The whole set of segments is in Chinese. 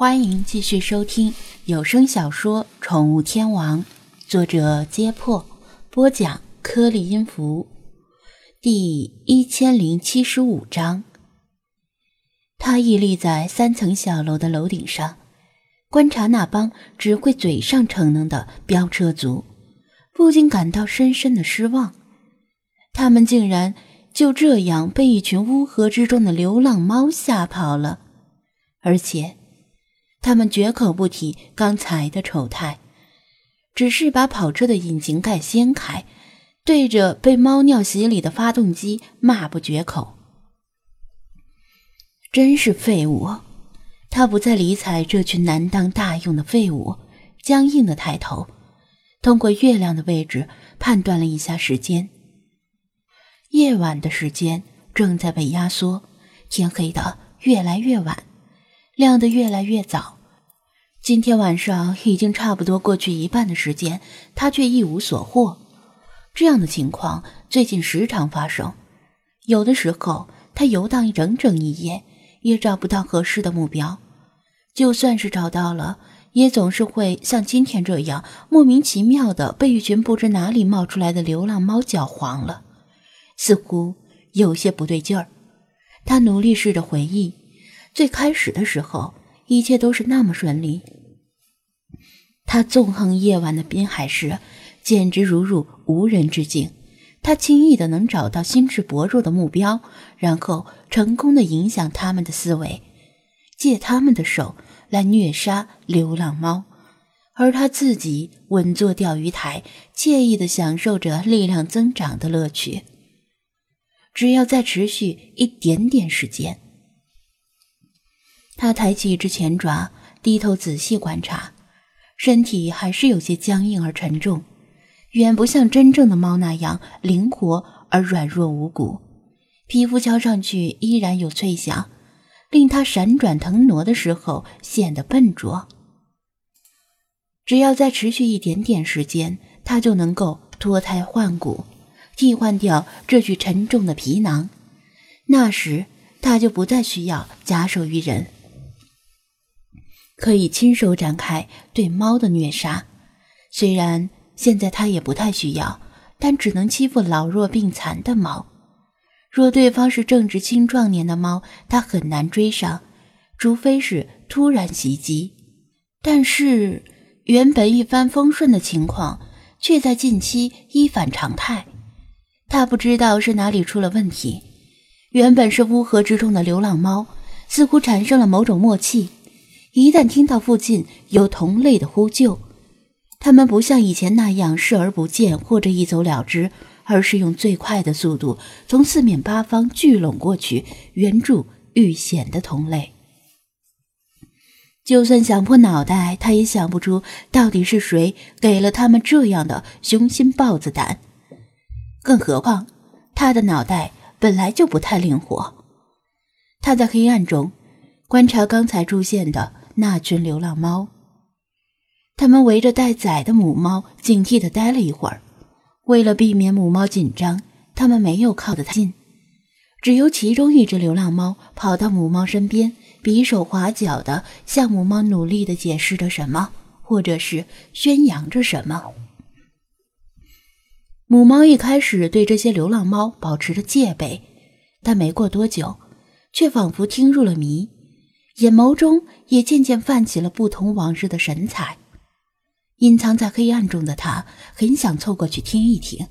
欢迎继续收听有声小说《宠物天王》，作者：揭破，播讲：颗粒音符，第一千零七十五章。他屹立在三层小楼的楼顶上，观察那帮只会嘴上逞能的飙车族，不禁感到深深的失望。他们竟然就这样被一群乌合之众的流浪猫吓跑了，而且。他们绝口不提刚才的丑态，只是把跑车的引擎盖掀开，对着被猫尿洗礼的发动机骂不绝口。真是废物！他不再理睬这群难当大用的废物，僵硬的抬头，通过月亮的位置判断了一下时间。夜晚的时间正在被压缩，天黑的越来越晚。亮得越来越早，今天晚上已经差不多过去一半的时间，他却一无所获。这样的情况最近时常发生。有的时候，他游荡整整一夜，也找不到合适的目标；就算是找到了，也总是会像今天这样，莫名其妙的被一群不知哪里冒出来的流浪猫搅黄了，似乎有些不对劲儿。他努力试着回忆。最开始的时候，一切都是那么顺利。他纵横夜晚的滨海市，简直如入无人之境。他轻易的能找到心智薄弱的目标，然后成功的影响他们的思维，借他们的手来虐杀流浪猫，而他自己稳坐钓鱼台，惬意的享受着力量增长的乐趣。只要再持续一点点时间。他抬起一只前爪，低头仔细观察，身体还是有些僵硬而沉重，远不像真正的猫那样灵活而软弱无骨。皮肤敲上去依然有脆响，令他闪转腾挪的时候显得笨拙。只要再持续一点点时间，他就能够脱胎换骨，替换掉这具沉重的皮囊。那时，他就不再需要假手于人。可以亲手展开对猫的虐杀，虽然现在他也不太需要，但只能欺负老弱病残的猫。若对方是正值青壮年的猫，他很难追上，除非是突然袭击。但是原本一帆风顺的情况，却在近期一反常态。他不知道是哪里出了问题。原本是乌合之众的流浪猫，似乎产生了某种默契。一旦听到附近有同类的呼救，他们不像以前那样视而不见或者一走了之，而是用最快的速度从四面八方聚拢过去，援助遇险的同类。就算想破脑袋，他也想不出到底是谁给了他们这样的雄心豹子胆。更何况，他的脑袋本来就不太灵活。他在黑暗中观察刚才出现的。那群流浪猫，他们围着待宰的母猫，警惕地待了一会儿。为了避免母猫紧张，他们没有靠得太近，只由其中一只流浪猫跑到母猫身边，比手划脚地向母猫努力地解释着什么，或者是宣扬着什么。母猫一开始对这些流浪猫保持着戒备，但没过多久，却仿佛听入了迷。眼眸中也渐渐泛起了不同往日的神采。隐藏在黑暗中的他，很想凑过去听一听，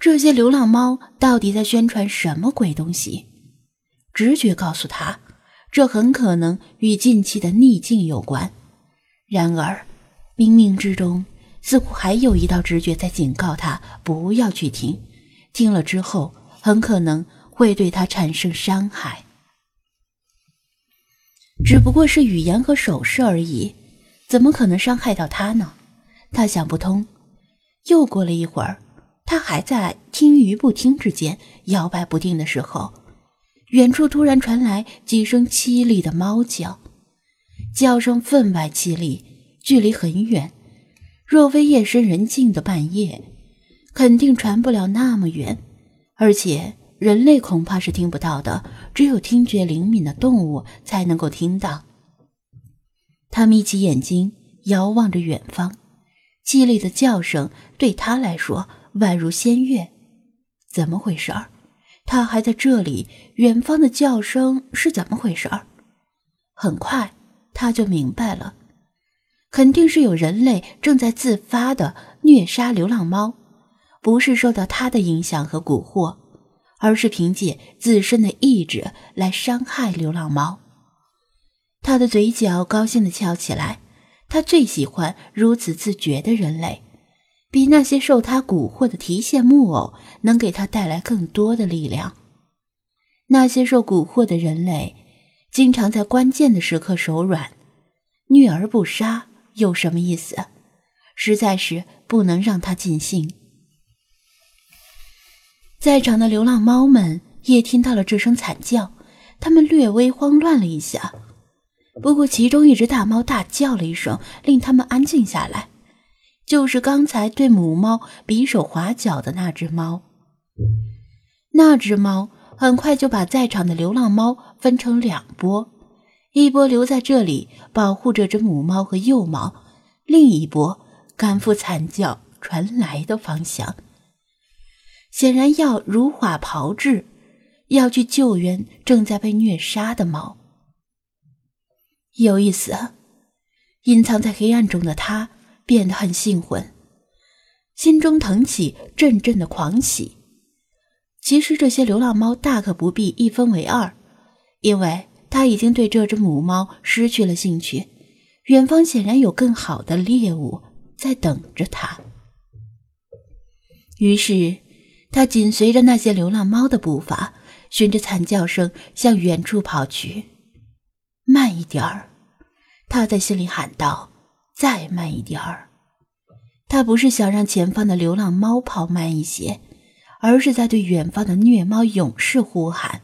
这些流浪猫到底在宣传什么鬼东西。直觉告诉他，这很可能与近期的逆境有关。然而，冥冥之中似乎还有一道直觉在警告他不要去听，听了之后很可能会对他产生伤害。只不过是语言和手势而已，怎么可能伤害到他呢？他想不通。又过了一会儿，他还在听与不听之间摇摆不定的时候，远处突然传来几声凄厉的猫叫，叫声分外凄厉，距离很远。若非夜深人静的半夜，肯定传不了那么远，而且。人类恐怕是听不到的，只有听觉灵敏的动物才能够听到。他眯起眼睛，遥望着远方，凄厉的叫声对他来说宛如仙乐。怎么回事儿？他还在这里，远方的叫声是怎么回事儿？很快他就明白了，肯定是有人类正在自发的虐杀流浪猫，不是受到他的影响和蛊惑，而是凭借自身的意志来伤害流浪猫。他的嘴角高兴地翘起来，他最喜欢如此自觉的人类。比那些受他蛊惑的提线木偶能给他带来更多的力量。那些受蛊惑的人类，经常在关键的时刻手软，虐而不杀有什么意思？实在是不能让他尽兴。在场的流浪猫们也听到了这声惨叫，他们略微慌乱了一下。不过，其中一只大猫大叫了一声，令他们安静下来。就是刚才对母猫比手划脚的那只猫，那只猫很快就把在场的流浪猫分成两波，一波留在这里保护这只母猫和幼猫，另一波赶赴惨叫传来的方向，显然要如法炮制，要去救援正在被虐杀的猫。有意思，隐藏在黑暗中的他。变得很兴奋，心中腾起阵阵的狂喜。其实这些流浪猫大可不必一分为二，因为他已经对这只母猫失去了兴趣。远方显然有更好的猎物在等着他。于是，他紧随着那些流浪猫的步伐，循着惨叫声向远处跑去。慢一点儿，他在心里喊道。再慢一点儿，他不是想让前方的流浪猫跑慢一些，而是在对远方的虐猫勇士呼喊。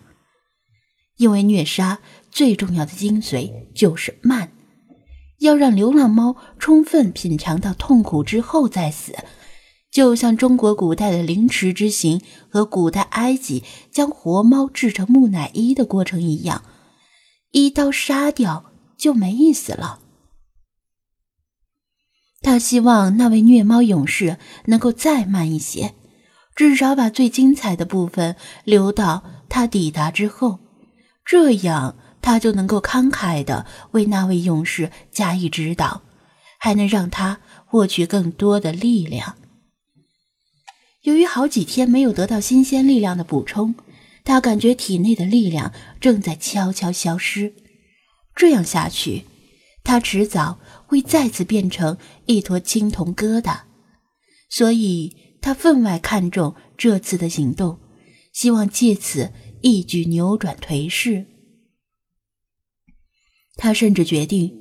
因为虐杀最重要的精髓就是慢，要让流浪猫充分品尝到痛苦之后再死，就像中国古代的凌迟之刑和古代埃及将活猫制成木乃伊的过程一样，一刀杀掉就没意思了。他希望那位虐猫勇士能够再慢一些，至少把最精彩的部分留到他抵达之后，这样他就能够慷慨地为那位勇士加以指导，还能让他获取更多的力量。由于好几天没有得到新鲜力量的补充，他感觉体内的力量正在悄悄消失。这样下去，他迟早。会再次变成一坨青铜疙瘩，所以他分外看重这次的行动，希望借此一举扭转颓势。他甚至决定，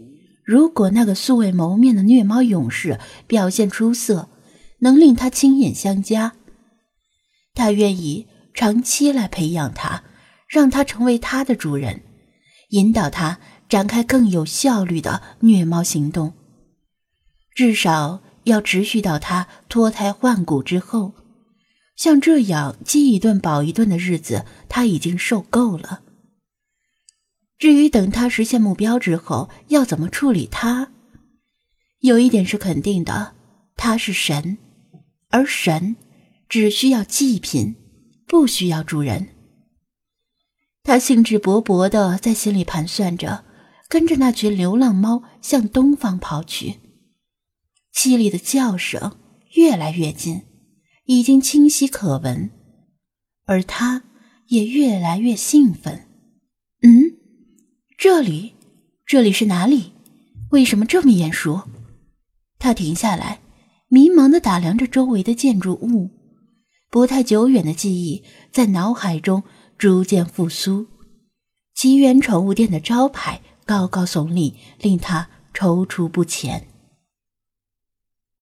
如果那个素未谋面的虐猫勇士表现出色，能令他亲眼相加，他愿意长期来培养他，让他成为他的主人，引导他。展开更有效率的虐猫行动，至少要持续到他脱胎换骨之后。像这样饥一顿饱一顿的日子，他已经受够了。至于等他实现目标之后要怎么处理他，有一点是肯定的：他是神，而神只需要祭品，不需要主人。他兴致勃勃地在心里盘算着。跟着那群流浪猫向东方跑去，凄厉的叫声越来越近，已经清晰可闻，而他也越来越兴奋。嗯，这里，这里是哪里？为什么这么眼熟？他停下来，迷茫的打量着周围的建筑物，不太久远的记忆在脑海中逐渐复苏。奇缘宠物店的招牌。高高耸立，令他踌躇不前。